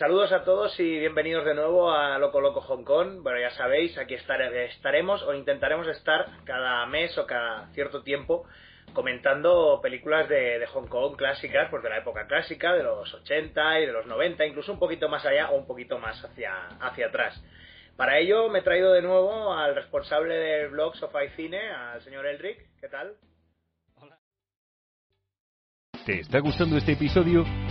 Saludos a todos y bienvenidos de nuevo a Loco Loco Hong Kong. Bueno, ya sabéis, aquí estaremos o intentaremos estar cada mes o cada cierto tiempo comentando películas de, Hong Kong clásicas, pues de la época clásica, de los 80 y de los 90, incluso un poquito más allá o un poquito más hacia, hacia atrás. Para ello me he traído de nuevo al responsable del blog Sofá y Cine, al señor Elric. ¿Qué tal? ¿Te está gustando este episodio?